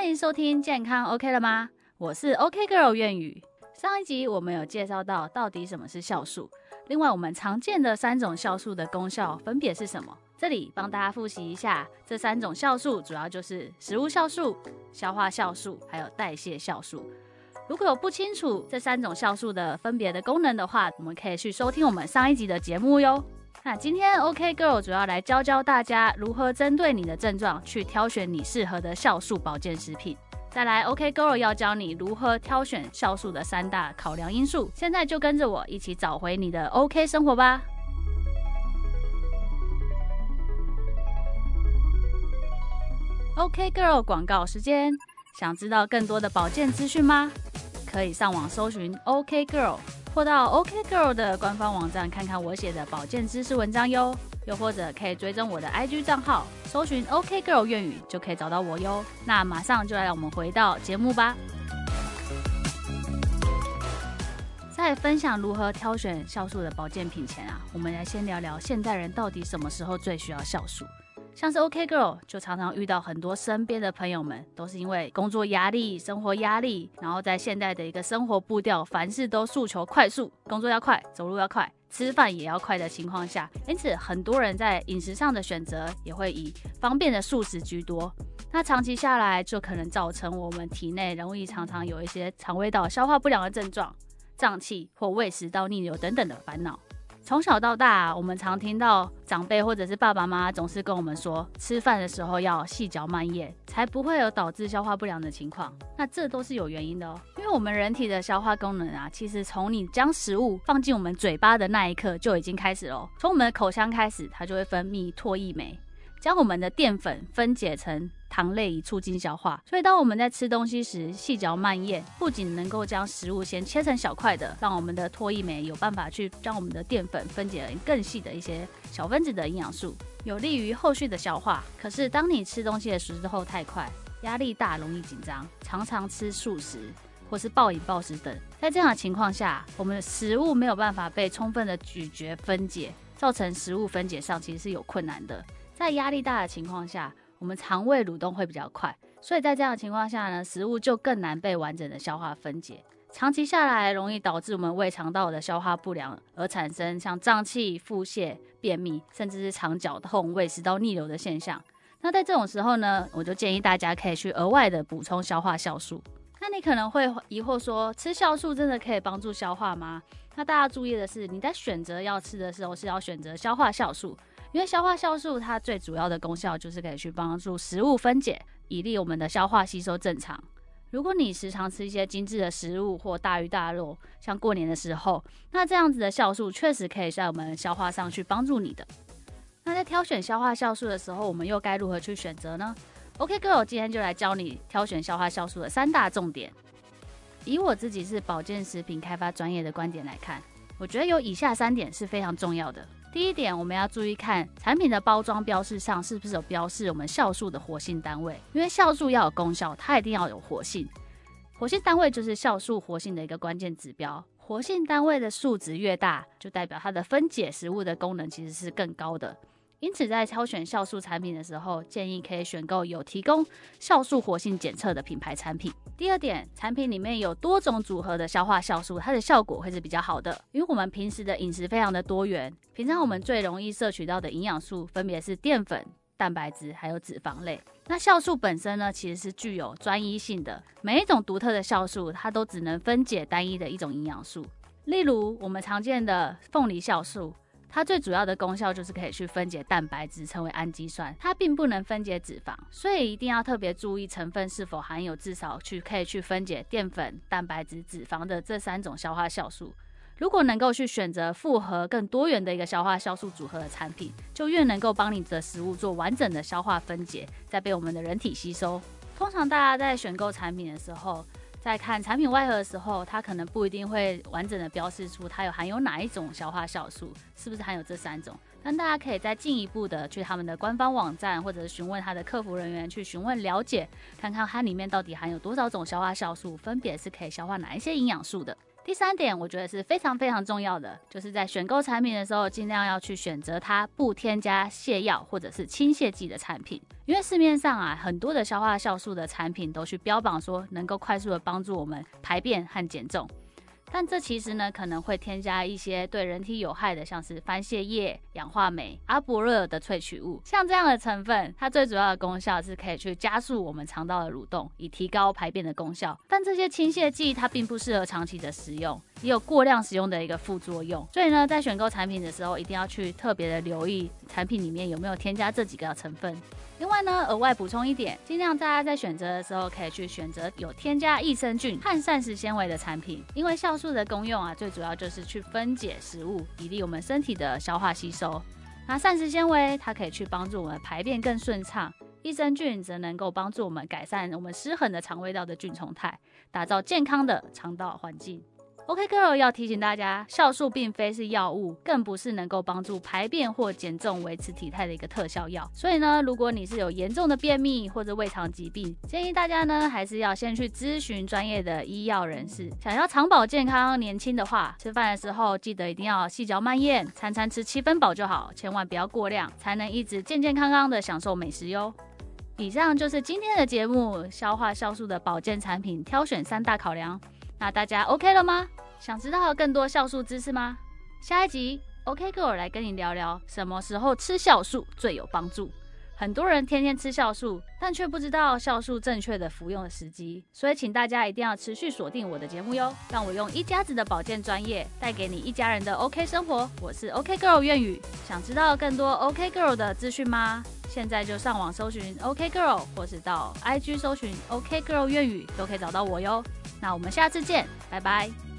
欢迎收听健康 OK 了吗？我是 OK Girl 苑宇。上一集我们有介绍到到底什么是酵素，另外我们常见的三种酵素的功效分别是什么？这里帮大家复习一下，这三种酵素主要就是食物酵素、消化酵素还有代谢酵素。如果有不清楚这三种酵素的分别的功能的话，我们可以去收听我们上一集的节目哟。那今天 OK Girl 主要来教教大家如何针对你的症状去挑选你适合的酵素保健食品。再来 OK Girl 要教你如何挑选酵素的三大考量因素。现在就跟着我一起找回你的 OK 生活吧。OK Girl 广告时间，想知道更多的保健资讯吗？可以上网搜寻 OK Girl。或到 OK Girl 的官方网站看看我写的保健知识文章哟，又或者可以追踪我的 IG 账号，搜寻 OK Girl 粤语就可以找到我哟。那马上就来让我们回到节目吧。在分享如何挑选酵素的保健品前啊，我们来先聊聊现代人到底什么时候最需要酵素。像是 OK Girl 就常常遇到很多身边的朋友们，都是因为工作压力、生活压力，然后在现代的一个生活步调，凡事都诉求快速，工作要快，走路要快，吃饭也要快的情况下，因此很多人在饮食上的选择也会以方便的素食居多。那长期下来，就可能造成我们体内容易常常有一些肠胃道消化不良的症状、胀气或胃食道逆流等等的烦恼。从小到大，我们常听到长辈或者是爸爸妈妈总是跟我们说，吃饭的时候要细嚼慢咽，才不会有导致消化不良的情况。那这都是有原因的哦，因为我们人体的消化功能啊，其实从你将食物放进我们嘴巴的那一刻就已经开始了。从我们的口腔开始，它就会分泌唾液酶。将我们的淀粉分解成糖类以促进消化，所以当我们在吃东西时细嚼慢咽，不仅能够将食物先切成小块的，让我们的唾液酶有办法去将我们的淀粉分解成更细的一些小分子的营养素，有利于后续的消化。可是当你吃东西的时候太快，压力大，容易紧张，常常吃素食或是暴饮暴食等，在这样的情况下，我们的食物没有办法被充分的咀嚼分解，造成食物分解上其实是有困难的。在压力大的情况下，我们肠胃蠕动会比较快，所以在这样的情况下呢，食物就更难被完整的消化分解。长期下来，容易导致我们胃肠道的消化不良，而产生像胀气、腹泻、便秘，甚至是肠绞痛、胃食道逆流的现象。那在这种时候呢，我就建议大家可以去额外的补充消化酵素。那你可能会疑惑说，吃酵素真的可以帮助消化吗？那大家注意的是，你在选择要吃的时候，是要选择消化酵素。因为消化酵素它最主要的功效就是可以去帮助食物分解，以利我们的消化吸收正常。如果你时常吃一些精致的食物或大鱼大肉，像过年的时候，那这样子的酵素确实可以在我们消化上去帮助你的。那在挑选消化酵素的时候，我们又该如何去选择呢？OK Girl 今天就来教你挑选消化酵素的三大重点。以我自己是保健食品开发专业的观点来看，我觉得有以下三点是非常重要的。第一点，我们要注意看产品的包装标示上是不是有标示我们酵素的活性单位，因为酵素要有功效，它一定要有活性。活性单位就是酵素活性的一个关键指标，活性单位的数值越大，就代表它的分解食物的功能其实是更高的。因此，在挑选酵素产品的时候，建议可以选购有提供酵素活性检测的品牌产品。第二点，产品里面有多种组合的消化酵素，它的效果会是比较好的。因为我们平时的饮食非常的多元，平常我们最容易摄取到的营养素分别是淀粉、蛋白质还有脂肪类。那酵素本身呢，其实是具有专一性的，每一种独特的酵素，它都只能分解单一的一种营养素。例如，我们常见的凤梨酵素。它最主要的功效就是可以去分解蛋白质，成为氨基酸。它并不能分解脂肪，所以一定要特别注意成分是否含有至少去可以去分解淀粉、蛋白质、脂肪的这三种消化酵素。如果能够去选择复合更多元的一个消化酵素组合的产品，就越能够帮你的食物做完整的消化分解，再被我们的人体吸收。通常大家在选购产品的时候，在看产品外盒的时候，它可能不一定会完整的标示出它有含有哪一种消化酵素，是不是含有这三种？但大家可以再进一步的去他们的官方网站，或者是询问他的客服人员去询问了解，看看它里面到底含有多少种消化酵素，分别是可以消化哪一些营养素的。第三点，我觉得是非常非常重要的，就是在选购产品的时候，尽量要去选择它不添加泻药或者是清泻剂的产品，因为市面上啊很多的消化酵素的产品都去标榜说能够快速的帮助我们排便和减重。但这其实呢，可能会添加一些对人体有害的，像是番泻叶、氧化酶、阿伯热的萃取物。像这样的成分，它最主要的功效是可以去加速我们肠道的蠕动，以提高排便的功效。但这些清泻剂它并不适合长期的使用，也有过量使用的一个副作用。所以呢，在选购产品的时候，一定要去特别的留意产品里面有没有添加这几个成分。另外呢，额外补充一点，尽量大家在选择的时候可以去选择有添加益生菌和膳食纤维的产品，因为酵素的功用啊，最主要就是去分解食物，以利我们身体的消化吸收。那膳食纤维它可以去帮助我们排便更顺畅，益生菌则能够帮助我们改善我们失衡的肠胃道的菌虫态，打造健康的肠道环境。OK Girl 要提醒大家，酵素并非是药物，更不是能够帮助排便或减重、维持体态的一个特效药。所以呢，如果你是有严重的便秘或者胃肠疾病，建议大家呢还是要先去咨询专业的医药人士。想要长保健康、年轻的话，吃饭的时候记得一定要细嚼慢咽，餐餐吃七分饱就好，千万不要过量，才能一直健健康康的享受美食哟。以上就是今天的节目，消化酵素的保健产品挑选三大考量。那大家 OK 了吗？想知道更多酵素知识吗？下一集 OK Girl 来跟你聊聊什么时候吃酵素最有帮助。很多人天天吃酵素，但却不知道酵素正确的服用的时机，所以请大家一定要持续锁定我的节目哟，让我用一家子的保健专业带给你一家人的 OK 生活。我是 OK Girl 愿宇，想知道更多 OK Girl 的资讯吗？现在就上网搜寻 OK Girl，或是到 IG 搜寻 OK Girl 愿宇，都可以找到我哟。那我们下次见，拜拜。